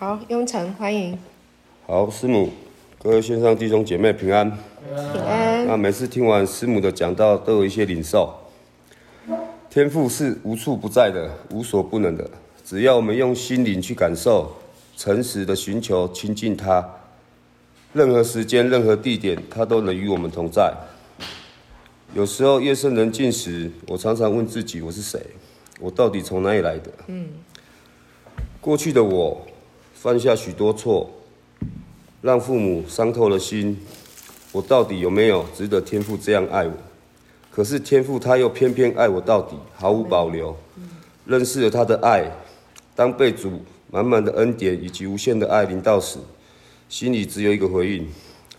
好，雍成欢迎。好，师母，各位线上弟兄姐妹平安。平安。那每次听完师母的讲道，都有一些领受。天赋是无处不在的，无所不能的。只要我们用心灵去感受，诚实的寻求亲近他，任何时间、任何地点，他都能与我们同在。有时候夜深人静时，我常常问自己：我是谁？我到底从哪里来的？嗯。过去的我犯下许多错，让父母伤透了心。我到底有没有值得天父这样爱我？可是天父他又偏偏爱我到底，毫无保留。认识了他的爱，当被主满满的恩典以及无限的爱临到时，心里只有一个回应：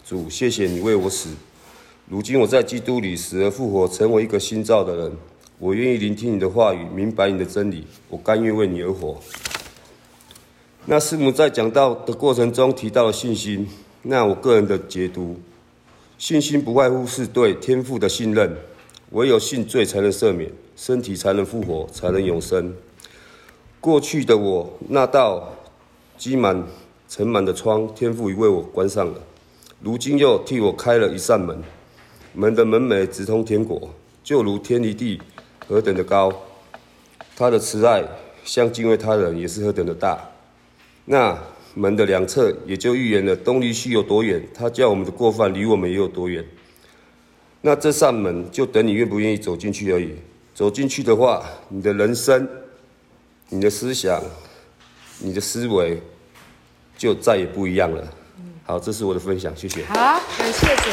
主，谢谢你为我死。如今我在基督里死而复活，成为一个新造的人。我愿意聆听你的话语，明白你的真理。我甘愿为你而活。那师母在讲道的过程中提到了信心，那我个人的解读，信心不外乎是对天赋的信任。唯有信罪才能赦免，身体才能复活，才能永生。过去的我那道积满尘螨的窗，天赋已为我关上了。如今又替我开了一扇门，门的门楣直通天国，就如天离地何等的高，他的慈爱像敬畏他人也是何等的大。那门的两侧也就预言了东离西有多远，他叫我们的过犯离我们也有多远。那这扇门就等你愿不愿意走进去而已。走进去的话，你的人生、你的思想、你的思维就再也不一样了。好，这是我的分享，谢谢。好，感谢主，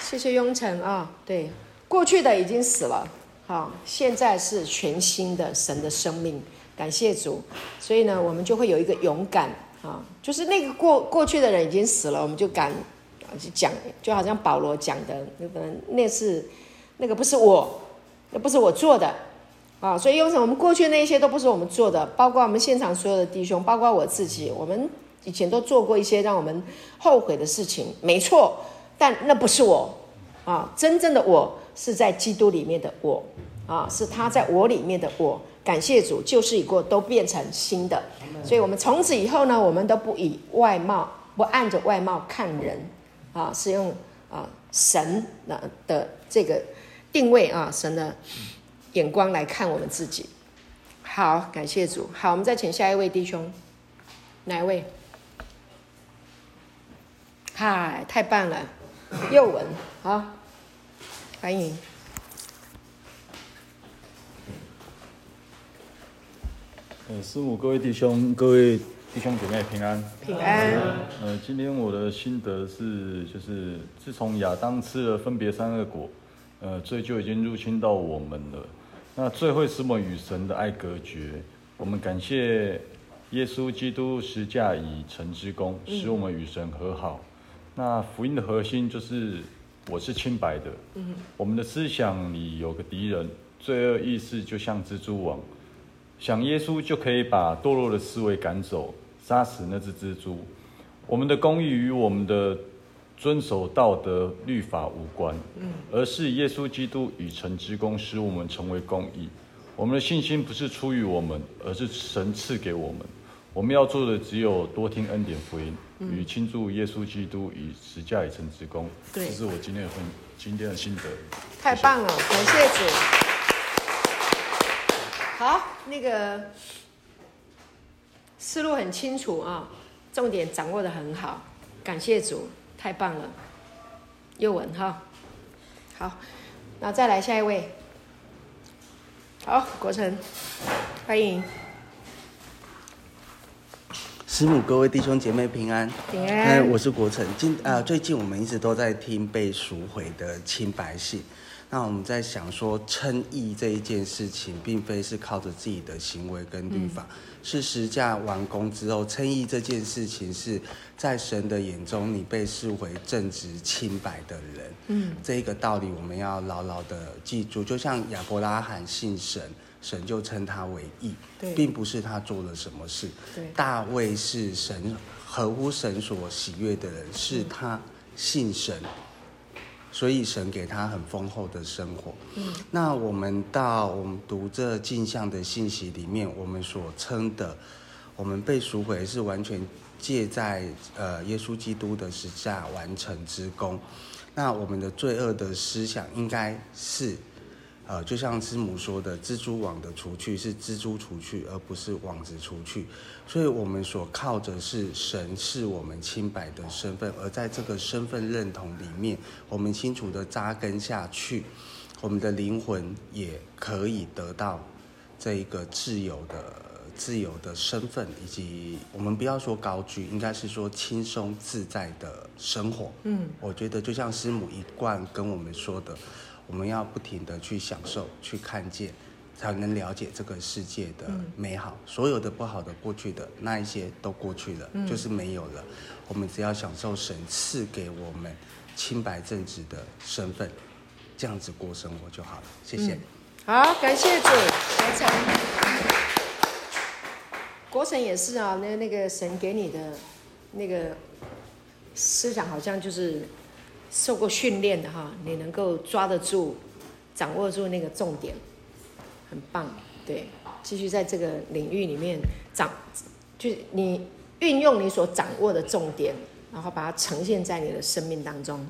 谢谢雍成啊。对，过去的已经死了，好，现在是全新的神的生命，感谢主。所以呢，我们就会有一个勇敢啊，就是那个过过去的人已经死了，我们就敢。去讲，就好像保罗讲的，那个那是那个不是我，那不是我做的啊。所以为什么，我们过去那些都不是我们做的，包括我们现场所有的弟兄，包括我自己，我们以前都做过一些让我们后悔的事情，没错。但那不是我啊，真正的我是在基督里面的我啊，是他在我里面的我。感谢主，旧事已过，都变成新的。所以，我们从此以后呢，我们都不以外貌，不按着外貌看人。啊，是用啊神的的这个定位啊，神的眼光来看我们自己。好，感谢主。好，我们再请下一位弟兄，哪一位？嗨，太棒了，佑文，好，欢迎。呃，师母，各位弟兄，各位。弟兄姐妹平安，平安。呃，今天我的心得是，就是自从亚当吃了分别三恶果，呃，罪就已经入侵到我们了。那罪会使我们与神的爱隔绝。我们感谢耶稣基督十架以成之功，使我们与神和好。那福音的核心就是我是清白的。嗯。我们的思想里有个敌人，罪恶意识就像蜘蛛网，想耶稣就可以把堕落的思维赶走。杀死那只蜘蛛。我们的公义与我们的遵守道德律法无关，而是耶稣基督以成之功，使我们成为公义。我们的信心不是出于我们，而是神赐给我们。我们要做的只有多听恩典福音，与庆祝耶稣基督以十架以成之功。这是我今天的分，今天的心得。太棒了，感谢主。好，那个。思路很清楚啊，重点掌握的很好，感谢主，太棒了，又文哈，好，那再来下一位，好，国成，欢迎，师母，各位弟兄姐妹平安，平安，我是国成，今啊、呃、最近我们一直都在听被赎回的清白信。那我们在想说，称义这一件事情，并非是靠着自己的行为跟律法，嗯、是实价完工之后，称义这件事情是在神的眼中，你被视为正直清白的人。嗯，这一个道理我们要牢牢的记住。就像亚伯拉罕信神，神就称他为义，对，并不是他做了什么事。对，大卫是神合乎神所喜悦的人，是他信神。所以神给他很丰厚的生活。嗯，那我们到我们读这镜像的信息里面，我们所称的，我们被赎回是完全借在呃耶稣基督的十架完成之功。那我们的罪恶的思想应该是。呃，就像师母说的，蜘蛛网的除去是蜘蛛除去，而不是网子除去。所以，我们所靠着是神是我们清白的身份，而在这个身份认同里面，我们清楚的扎根下去，我们的灵魂也可以得到这一个自由的、自由的身份，以及我们不要说高居，应该是说轻松自在的生活。嗯，我觉得就像师母一贯跟我们说的。我们要不停的去享受、去看见，才能了解这个世界的美好。嗯、所有的不好的、过去的那一些都过去了，嗯、就是没有了。我们只要享受神赐给我们清白正直的身份，这样子过生活就好了。谢谢。嗯、好，感谢主，国成。国成也是啊，那那个神给你的那个思想，好像就是。受过训练的哈，你能够抓得住、掌握住那个重点，很棒。对，继续在这个领域里面掌，就是你运用你所掌握的重点，然后把它呈现在你的生命当中。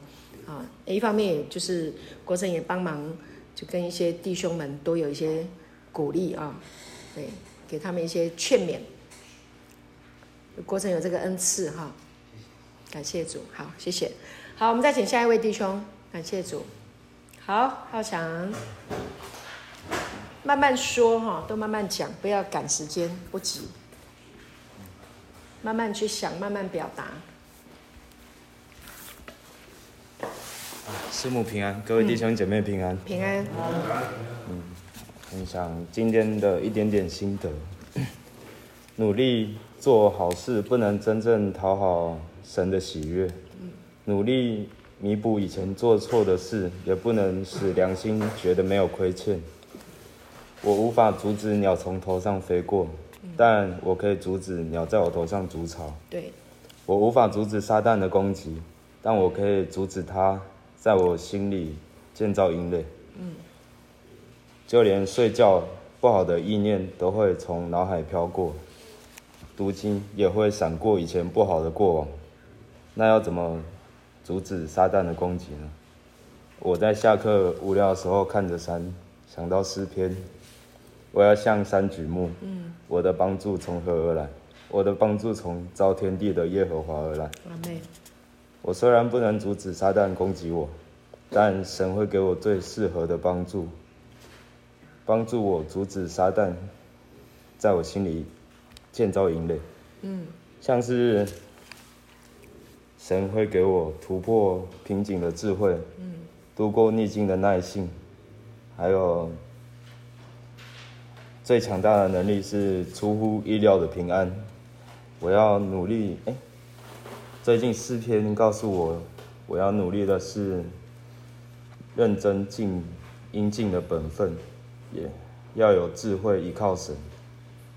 啊，一方面就是国成也帮忙，就跟一些弟兄们都有一些鼓励啊，对，给他们一些劝勉。国成有这个恩赐哈，感谢主，好，谢谢。好，我们再请下一位弟兄，感谢主。好，浩翔，慢慢说哈，都慢慢讲，不要赶时间，不急，慢慢去想，慢慢表达。师母平安，各位弟兄姐妹平安。嗯、平安。嗯，分享今天的一点点心得。努力做好事，不能真正讨好神的喜悦。努力弥补以前做错的事，也不能使良心觉得没有亏欠。我无法阻止鸟从头上飞过，但我可以阻止鸟在我头上筑巢。对，我无法阻止撒旦的攻击，但我可以阻止他在我心里建造阴垒。嗯，就连睡觉不好的意念都会从脑海飘过，读经也会闪过以前不好的过往。那要怎么？阻止撒旦的攻击呢？我在下课无聊的时候看着山，想到诗篇，我要向山举目。嗯，我的帮助从何而来？我的帮助从造天地的耶和华而来。我虽然不能阻止撒旦攻击我，但神会给我最适合的帮助，帮助我阻止撒旦在我心里建造营垒。嗯，像是。神会给我突破瓶颈的智慧，嗯，度过逆境的耐性，还有最强大的能力是出乎意料的平安。我要努力，哎，最近四天告诉我，我要努力的是认真尽应尽的本分，也要有智慧依靠神，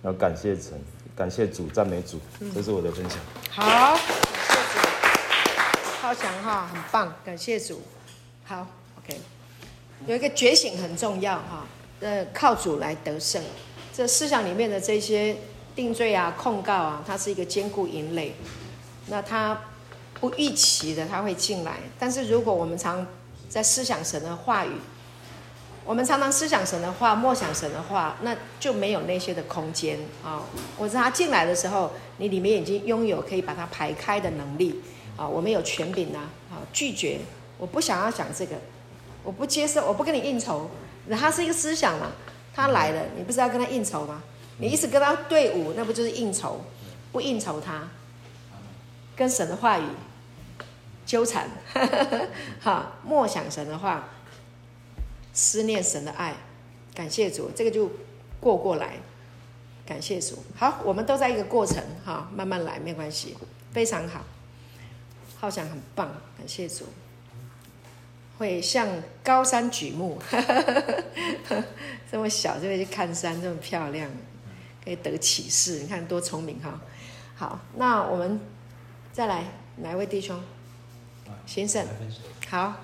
要感谢神，感谢主，赞美主，这是我的分享。好。超强哈，很棒，感谢主。好，OK，有一个觉醒很重要哈，呃，靠主来得胜。这思想里面的这些定罪啊、控告啊，它是一个坚固营垒。那它不预期的，它会进来。但是如果我们常在思想神的话语，我们常常思想神的话，默想神的话，那就没有那些的空间啊。我知道他进来的时候，你里面已经拥有可以把它排开的能力。啊，我们有权柄呐！啊，拒绝，我不想要讲这个，我不接受，我不跟你应酬。那他是一个思想嘛，他来了，你不是要跟他应酬吗？你一直跟他对伍，那不就是应酬？不应酬他，跟神的话语纠缠，哈，默想神的话，思念神的爱，感谢主，这个就过过来，感谢主。好，我们都在一个过程，哈，慢慢来，没关系，非常好。好像很棒，感谢主。会向高山举目，这么小就会去看山，这么漂亮，可以得启示。你看多聪明哈！好，那我们再来哪一位弟兄？先生，好。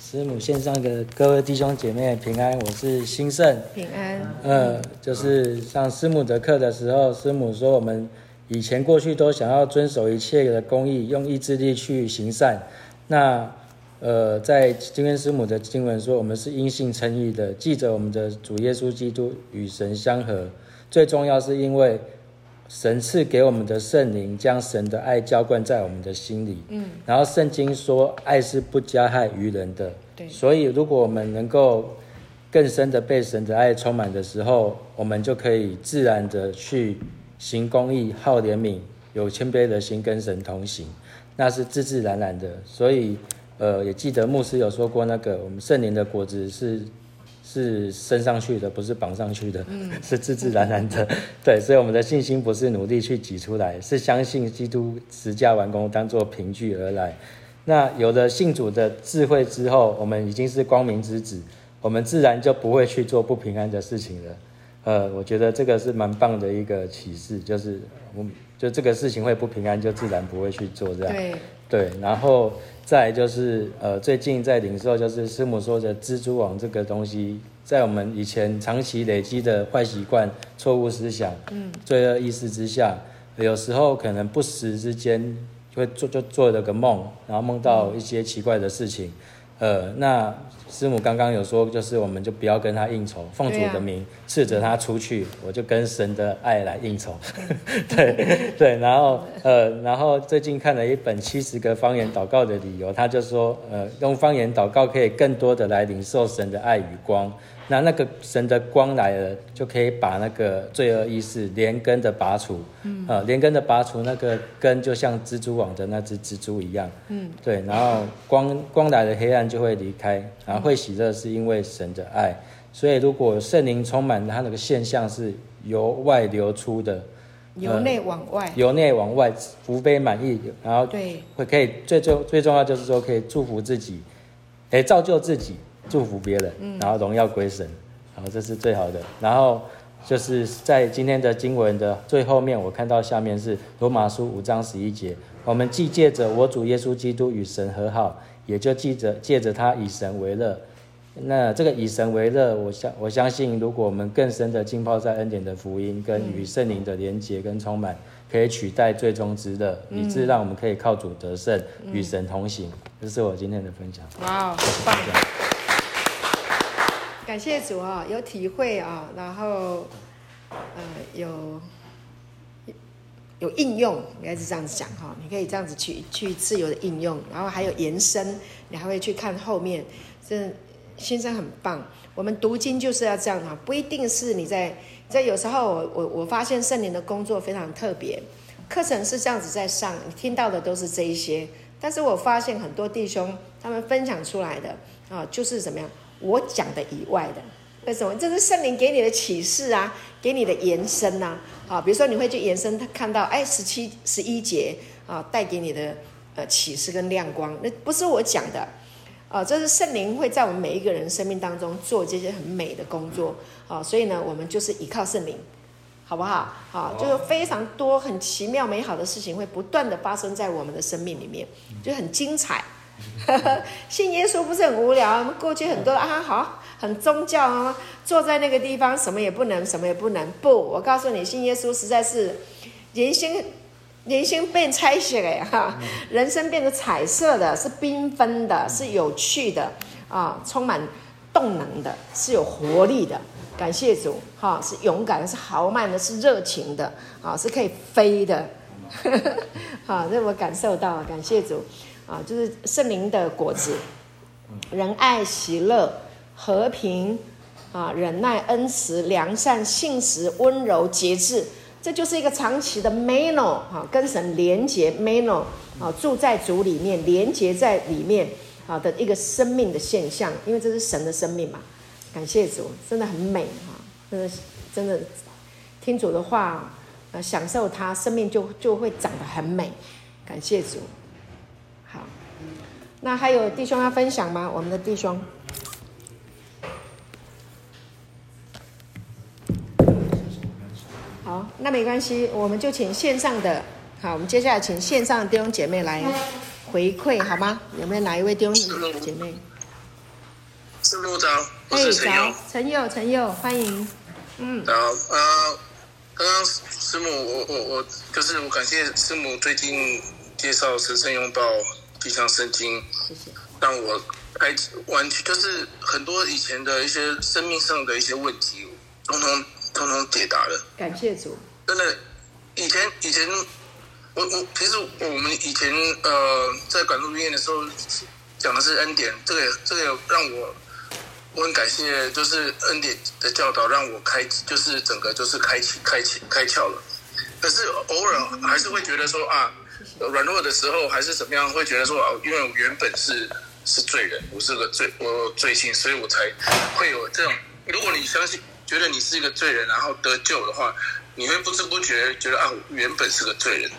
师母线上的各位弟兄姐妹平安，我是兴盛平安。呃，就是上师母的课的时候，师母说我们以前过去都想要遵守一切的公义，用意志力去行善。那呃，在今天师母的经文说，我们是因信称义的，记着我们的主耶稣基督与神相合。最重要是因为。神赐给我们的圣灵，将神的爱浇灌在我们的心里。嗯，然后圣经说，爱是不加害于人的。对，所以如果我们能够更深的被神的爱充满的时候，我们就可以自然的去行公义、好怜悯、有谦卑的心，跟神同行，那是自自然然的。所以，呃，也记得牧师有说过，那个我们圣灵的果子是。是升上去的，不是绑上去的，嗯、是自自然然的。对，所以我们的信心不是努力去挤出来，是相信基督十架完工当做凭据而来。那有了信主的智慧之后，我们已经是光明之子，我们自然就不会去做不平安的事情了。呃，我觉得这个是蛮棒的一个启示，就是我们就这个事情会不平安，就自然不会去做这样。对，对，然后。再就是，呃，最近在零售，就是师母说的蜘蛛网这个东西，在我们以前长期累积的坏习惯、错误思想、嗯，罪恶意识之下，有时候可能不时之间就会做就做了个梦，然后梦到一些奇怪的事情，呃，那。师母刚刚有说，就是我们就不要跟他应酬，奉主的名斥责他出去，我就跟神的爱来应酬。对对，然后呃，然后最近看了一本七十个方言祷告的理由，他就说，呃，用方言祷告可以更多的来领受神的爱与光。那那个神的光来了，就可以把那个罪恶意识连根的拔除。嗯，呃，连根的拔除，那个根就像蜘蛛网的那只蜘蛛一样。嗯，对，然后光光来了，黑暗就会离开，然后会喜乐，是因为神的爱。所以如果圣灵充满，它那个现象是由外流出的，由内往外，由内往外，福杯满溢，然后对，会可以最重最重要就是说可以祝福自己，哎，造就自己。祝福别人，然后荣耀归神，然后这是最好的。然后就是在今天的经文的最后面，我看到下面是罗马书五章十一节，我们既借着我主耶稣基督与神和好，也就记着借着他以神为乐。那这个以神为乐，我相我相信，如果我们更深的浸泡在恩典的福音跟与圣灵的连结跟充满，可以取代最终之乐，以致让我们可以靠主得胜，与神同行。这是我今天的分享。哇，好棒！感谢主啊，有体会啊，然后，呃，有有应用，应该是这样子讲哈。你可以这样子去去自由的应用，然后还有延伸，你还会去看后面，这先生很棒。我们读经就是要这样哈，不一定是你在在有时候我我我发现圣灵的工作非常特别，课程是这样子在上，你听到的都是这一些，但是我发现很多弟兄他们分享出来的啊，就是怎么样？我讲的以外的，为什么？这是圣灵给你的启示啊，给你的延伸呐。好，比如说你会去延伸，他看到哎，十七、十一节啊，带给你的呃启示跟亮光，那不是我讲的啊，这是圣灵会在我们每一个人生命当中做这些很美的工作啊。所以呢，我们就是依靠圣灵，好不好？好，就是非常多很奇妙美好的事情会不断的发生在我们的生命里面，就很精彩。信耶稣不是很无聊？过去很多啊，好，很宗教啊，坐在那个地方什么也不能，什么也不能。不，我告诉你，信耶稣实在是人心，人心变彩色的哈，人生变得彩色的，是缤纷的，是有趣的啊，充满动能的，是有活力的。感谢主，哈，是勇敢的，是豪迈的，是热情的，啊，是可以飞的。好，这我感受到了，感谢主。啊，就是圣灵的果子，仁爱、喜乐、和平，啊，忍耐、恩慈、良善、信实、温柔、节制，这就是一个长期的 mano 啊，跟神连结 meno 啊，住在主里面，连接在里面啊的一个生命的现象，因为这是神的生命嘛。感谢主，真的很美哈，真的真的听主的话，呃，享受它，生命就就会长得很美。感谢主。好那还有弟兄要分享吗？我们的弟兄，好，那没关系，我们就请线上的，好，我们接下来请线上的弟兄姐妹来回馈，好吗？有没有哪一位弟兄姐妹？陆早，我是陈佑，陈佑，陈佑，欢迎。嗯。好，呃，刚刚师母，我我我，就是我感谢师母最近介绍神圣拥抱地上圣经，谢谢，让我开完全就是很多以前的一些生命上的一些问题，通通通通解答了。感谢主。真的，以前以前，我我其实我们以前呃在管路医院的时候。讲的是恩典，这个这个让我我很感谢，就是恩典的教导让我开，就是整个就是开启开启开窍了。可是偶尔还是会觉得说啊，软弱的时候还是怎么样，会觉得说啊，因为我原本是是罪人，我是个罪，我罪性，所以我才会有这种。如果你相信，觉得你是一个罪人，然后得救的话，你会不知不觉觉得啊，我原本是个罪人，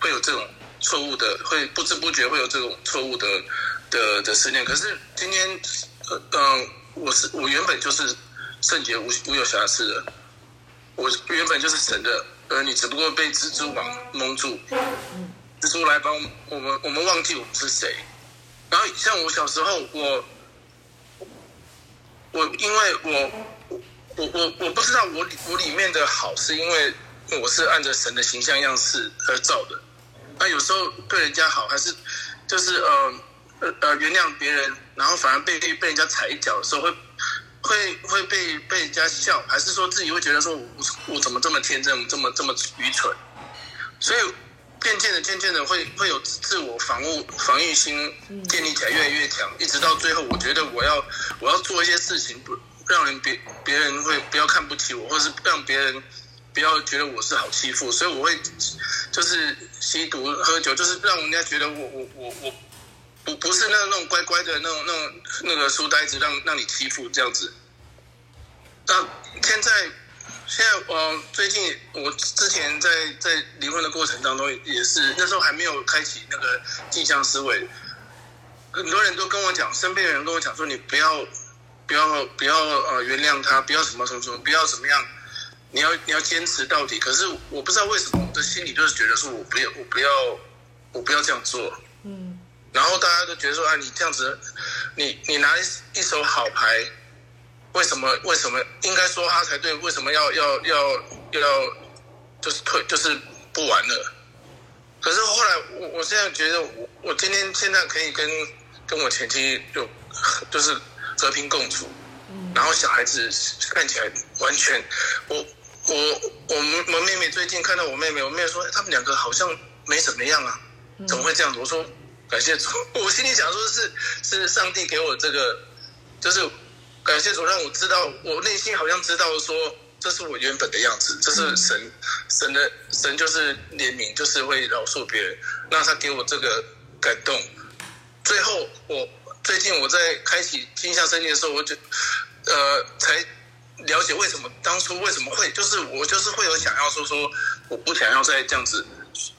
会有这种错误的，会不知不觉会有这种错误的。的的思念，可是今天，呃，嗯，我是我原本就是圣洁无无有瑕疵的，我原本就是神的而你，只不过被蜘蛛网蒙住，蜘蛛来帮我们，我们忘记我们是谁。然后像我小时候，我我因为我我我我不知道我我里面的好是因为我是按着神的形象样式而造的，那有时候对人家好，还是就是呃。呃呃，原谅别人，然后反而被被人家踩一脚的时候会，会会会被被人家笑，还是说自己会觉得说我我怎么这么天真，这么这么愚蠢？所以渐渐的渐渐的会会有自我防护防御心建立起来越来越强，一直到最后，我觉得我要我要做一些事情，不让人别别人会不要看不起我，或是让别人不要觉得我是好欺负，所以我会就是吸毒喝酒，就是让人家觉得我我我我。不不是那那种乖乖的那种那种那个书呆子让让你欺负这样子。那现在现在我最近我之前在在离婚的过程当中也是那时候还没有开启那个镜像思维，很多人都跟我讲，身边的人跟我讲说，你不要不要不要呃原谅他，不要什么什么什么，不要怎么样，你要你要坚持到底。可是我不知道为什么我的心里就是觉得说我不要我不要我不要这样做。嗯。然后大家都觉得说啊，你这样子，你你拿一一手好牌，为什么为什么应该说他才对？为什么要要要要就是退就是不玩了？可是后来我我现在觉得我我今天现在可以跟跟我前妻就 就是和平共处，然后小孩子看起来完全，我我我们我妹妹最近看到我妹妹，我妹妹说他们两个好像没怎么样啊，怎么会这样子？我说。感谢主，我心里想说是是上帝给我这个，就是感谢主让我知道，我内心好像知道说这是我原本的样子，这是神神的神就是怜悯，就是会饶恕别人，那他给我这个感动。最后我最近我在开启金像圣经的时候，我就呃才了解为什么当初为什么会就是我就是会有想要说说我不想要再这样子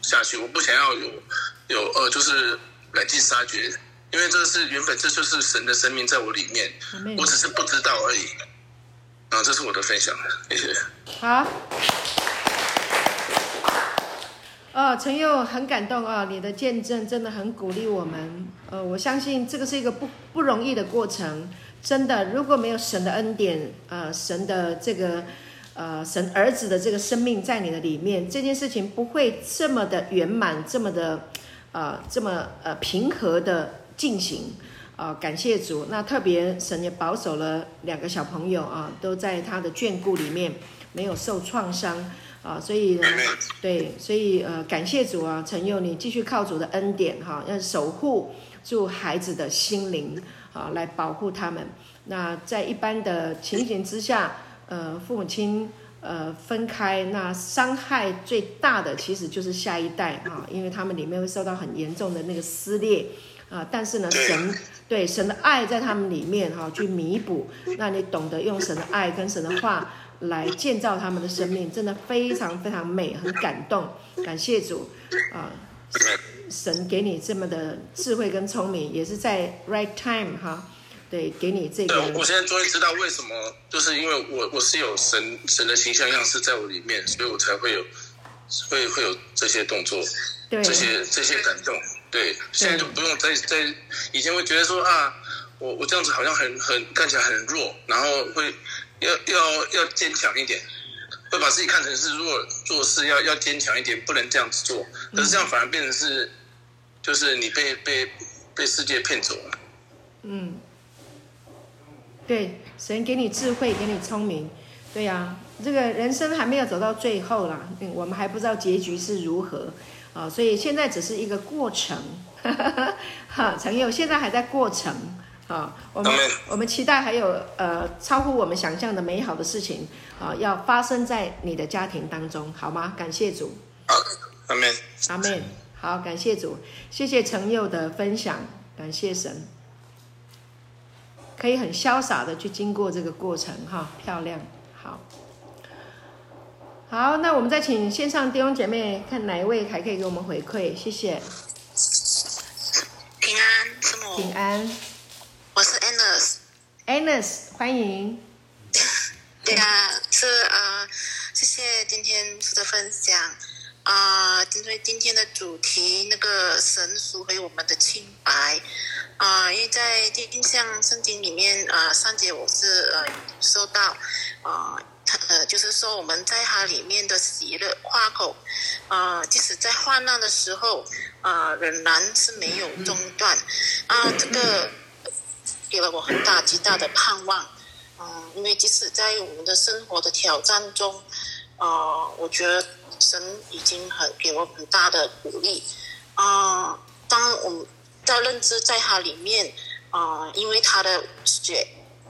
下去，我不想要有有呃就是。赶尽杀绝，因为这是原本这就是神的生命在我里面，我只是不知道而已。啊，这是我的分享，谢谢。好。哦，陈佑很感动啊，你的见证真的很鼓励我们。呃，我相信这个是一个不不容易的过程，真的，如果没有神的恩典，呃，神的这个，呃，神儿子的这个生命在你的里面，这件事情不会这么的圆满，这么的。呃，这么呃平和的进行，啊、呃，感谢主。那特别神也保守了两个小朋友啊，都在他的眷顾里面，没有受创伤啊，所以呢，对，所以呃，感谢主啊，陈佑，你继续靠主的恩典哈、啊，要守护住孩子的心灵啊，来保护他们。那在一般的情形之下，呃，父母亲。呃，分开那伤害最大的其实就是下一代啊，因为他们里面会受到很严重的那个撕裂啊。但是呢，神对神的爱在他们里面哈、啊，去弥补。那你懂得用神的爱跟神的话来建造他们的生命，真的非常非常美，很感动。感谢主啊，神给你这么的智慧跟聪明，也是在 right time 哈、啊。对，给你这个。对，我现在终于知道为什么，就是因为我我是有神神的形象样式在我里面，所以我才会有会会有这些动作，对这些这些感动。对，现在就不用再再以前会觉得说啊，我我这样子好像很很看起来很弱，然后会要要要坚强一点，会把自己看成是弱做事要要坚强一点，不能这样子做。可是这样反而变成是，就是你被被被世界骗走了。嗯，对，神给你智慧，给你聪明，对呀、啊，这个人生还没有走到最后啦，嗯，我们还不知道结局是如何。啊，所以现在只是一个过程，哈哈哈，哈，陈佑现在还在过程啊，我们我们期待还有呃超乎我们想象的美好的事情啊，要发生在你的家庭当中，好吗？感谢主，阿门，阿门，好，感谢主，谢谢陈佑的分享，感谢神。可以很潇洒的去经过这个过程，哈，漂亮，好，好，那我们再请线上弟兄姐妹看哪一位还可以给我们回馈，谢谢。平安，师母。平安。Anus，欢迎。对啊，是呃，谢谢今天的分享啊，针、呃、对今天的主题，那个神赎回我们的清白。啊、因为在《印象圣经》里面，啊、上节我是呃说到，啊、他呃就是说我们在它里面的喜乐夸口，啊、即使在患难的时候，啊、仍然是没有中断，啊、这个给了我很大极大的盼望，嗯、因为即使在我们的生活的挑战中，呃，我觉得神已经很给我很大的鼓励，啊、当我们。在认知在它里面，啊、因为他的血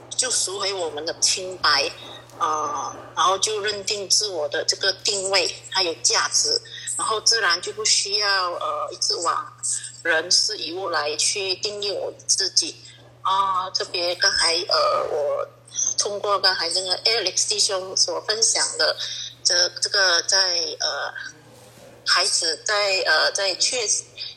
就赎回我们的清白，啊、然后就认定自我的这个定位还有价值，然后自然就不需要呃一直往人事以物来去定义我自己啊、呃。特别刚才呃我通过刚才那个 Alex 弟兄所分享的这这个在呃孩子在呃在缺。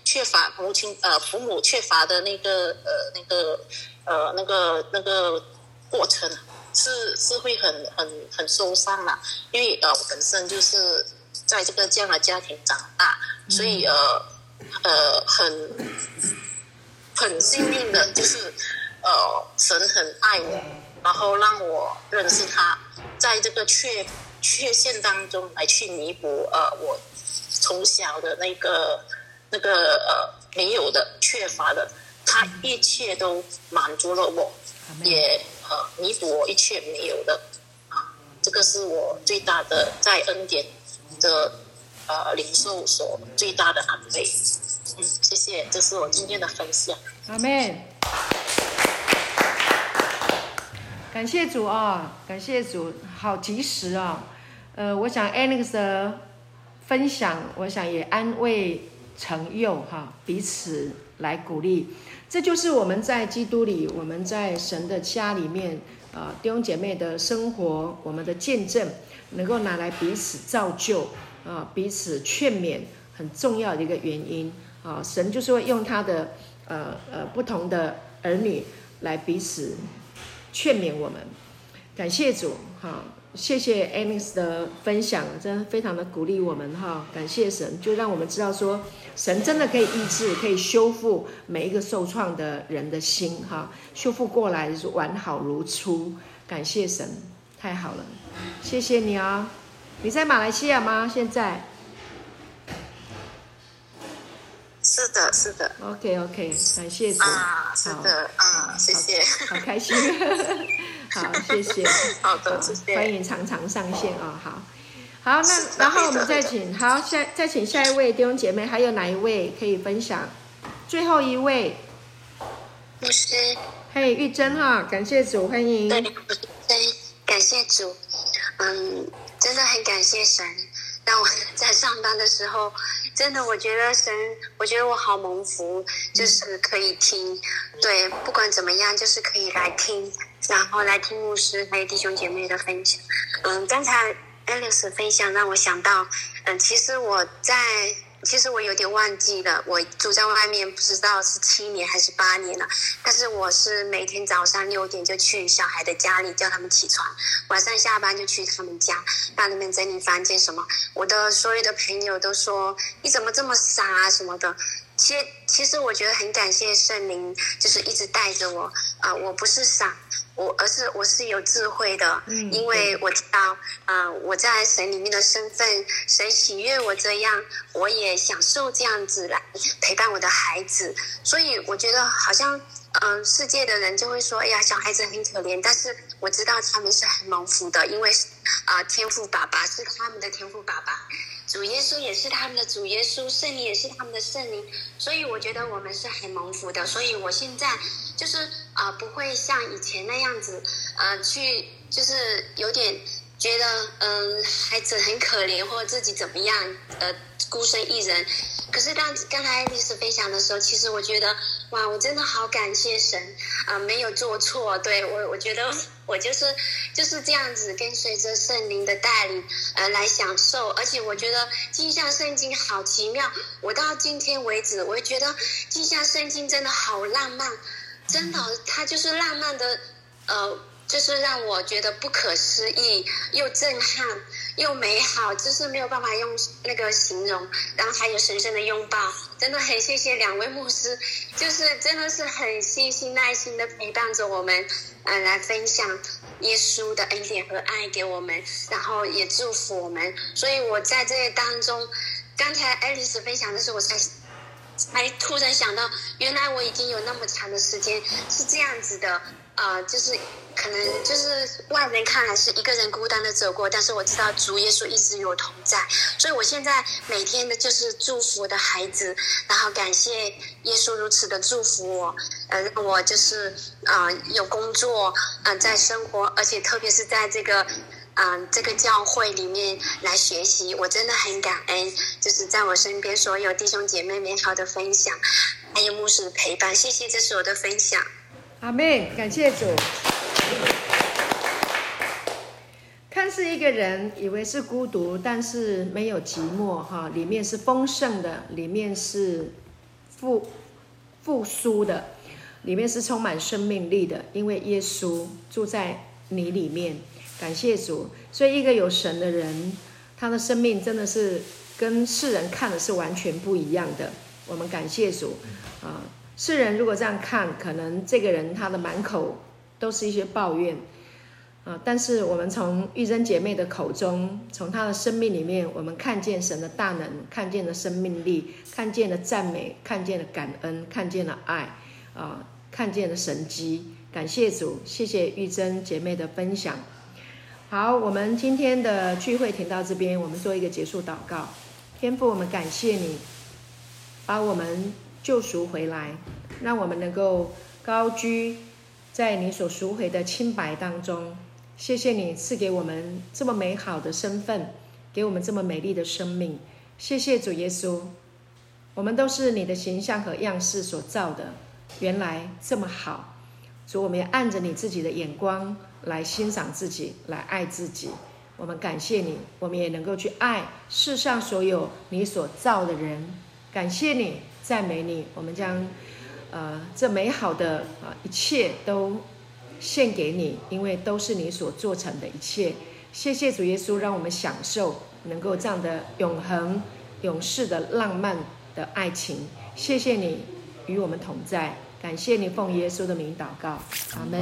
缺乏母亲呃父母缺乏的那个呃那个呃那个那个过程是是会很很很受伤嘛，因为呃我本身就是在这个这样的家庭长大，所以呃呃很很幸运的就是呃神很爱我，然后让我认识他，在这个缺缺陷当中来去弥补呃我从小的那个。那个呃没有的缺乏的，他一切都满足了我，也呃弥补我一切没有的啊，这个是我最大的在恩典的呃领受所最大的安慰。嗯，谢谢，这是我今天的分享。阿门。感谢主啊，感谢主，好及时啊。呃，我想 Alex 分享，我想也安慰。成佑哈，彼此来鼓励，这就是我们在基督里，我们在神的家里面啊，弟兄姐妹的生活，我们的见证，能够拿来彼此造就啊，彼此劝勉，很重要的一个原因啊。神就是会用他的呃呃不同的儿女来彼此劝勉我们，感谢主哈。谢谢 Alex 的分享，真的非常的鼓励我们哈。感谢神，就让我们知道说，神真的可以医治，可以修复每一个受创的人的心哈，修复过来是完好如初。感谢神，太好了，谢谢你、哦！你在马来西亚吗？现在？是的，是的。OK OK，感谢主。啊，是的，啊，谢谢，好，开心。好，谢谢。好的，谢谢。欢迎常常上线哦。好，好，那然后我们再请，好，下再请下一位弟兄姐妹，还有哪一位可以分享？最后一位，牧师。嘿，玉珍哈，感谢主，欢迎。对，感谢主。嗯，真的很感谢神，让我在上班的时候，真的我觉得神，我觉得我好蒙福，就是可以听，对，不管怎么样，就是可以来听。然后来听牧师还有弟兄姐妹的分享。嗯，刚才 Alex 分享让我想到，嗯，其实我在，其实我有点忘记了，我住在外面不知道是七年还是八年了。但是我是每天早上六点就去小孩的家里叫他们起床，晚上下班就去他们家，帮他们整理房间什么。我的所有的朋友都说你怎么这么傻啊什么的。其实其实我觉得很感谢圣灵，就是一直带着我啊、我不是傻。我而是我是有智慧的，嗯，因为我知道，呃，我在神里面的身份，神喜悦我这样，我也享受这样子来 陪伴我的孩子，所以我觉得好像，嗯、呃，世界的人就会说，哎呀，小孩子很可怜，但是我知道他们是很蒙福的，因为，啊、呃，天赋爸爸是他们的天赋爸爸。主耶稣也是他们的主耶稣，圣灵也是他们的圣灵，所以我觉得我们是很蒙福的。所以我现在就是啊、不会像以前那样子，呃，去就是有点觉得嗯、孩子很可怜或者自己怎么样，呃，孤身一人。可是当刚才丽丝分享的时候，其实我觉得哇，我真的好感谢神啊、没有做错。对我，我觉得 我就是就是这样子跟随着圣灵的带领呃来享受。而且我觉得镜像圣经好奇妙，我到今天为止，我也觉得镜像圣经真的好浪漫，真的，它就是浪漫的呃。就是让我觉得不可思议，又震撼，又美好，就是没有办法用那个形容。然后还有神圣的拥抱，真的很谢谢两位牧师，就是真的是很细心耐心的陪伴着我们，呃，来分享耶稣的恩典和爱给我们，然后也祝福我们。所以我在这当中，刚才爱丽丝分享的时候，我才才突然想到，原来我已经有那么长的时间是这样子的。啊、呃，就是可能就是外人看来是一个人孤单的走过，但是我知道主耶稣一直与我同在，所以我现在每天的就是祝福我的孩子，然后感谢耶稣如此的祝福我，呃，让我就是啊、呃、有工作，嗯、呃，在生活，而且特别是在这个嗯、这个教会里面来学习，我真的很感恩，就是在我身边所有弟兄姐妹美好的分享，还有牧师的陪伴，谢谢，这是我的分享。阿门，感谢主。看似一个人以为是孤独，但是没有寂寞哈，里面是丰盛的，里面是复复苏的，里面是充满生命力的，因为耶稣住在你里面。感谢主，所以一个有神的人，他的生命真的是跟世人看的是完全不一样的。我们感谢主啊。世人如果这样看，可能这个人他的满口都是一些抱怨，啊！但是我们从玉珍姐妹的口中，从她的生命里面，我们看见神的大能，看见了生命力，看见了赞美，看见了感恩，看见了爱，啊！看见了神迹。感谢主，谢谢玉珍姐妹的分享。好，我们今天的聚会停到这边，我们做一个结束祷告。天父，我们感谢你，把我们。救赎回来，让我们能够高居在你所赎回的清白当中。谢谢你赐给我们这么美好的身份，给我们这么美丽的生命。谢谢主耶稣，我们都是你的形象和样式所造的，原来这么好。主，我们也按着你自己的眼光来欣赏自己，来爱自己。我们感谢你，我们也能够去爱世上所有你所造的人。感谢你。赞美你，我们将，呃，这美好的啊、一切都献给你，因为都是你所做成的一切。谢谢主耶稣，让我们享受能够这样的永恒、永世的浪漫的爱情。谢谢你与我们同在，感谢你奉耶稣的名祷告，阿门。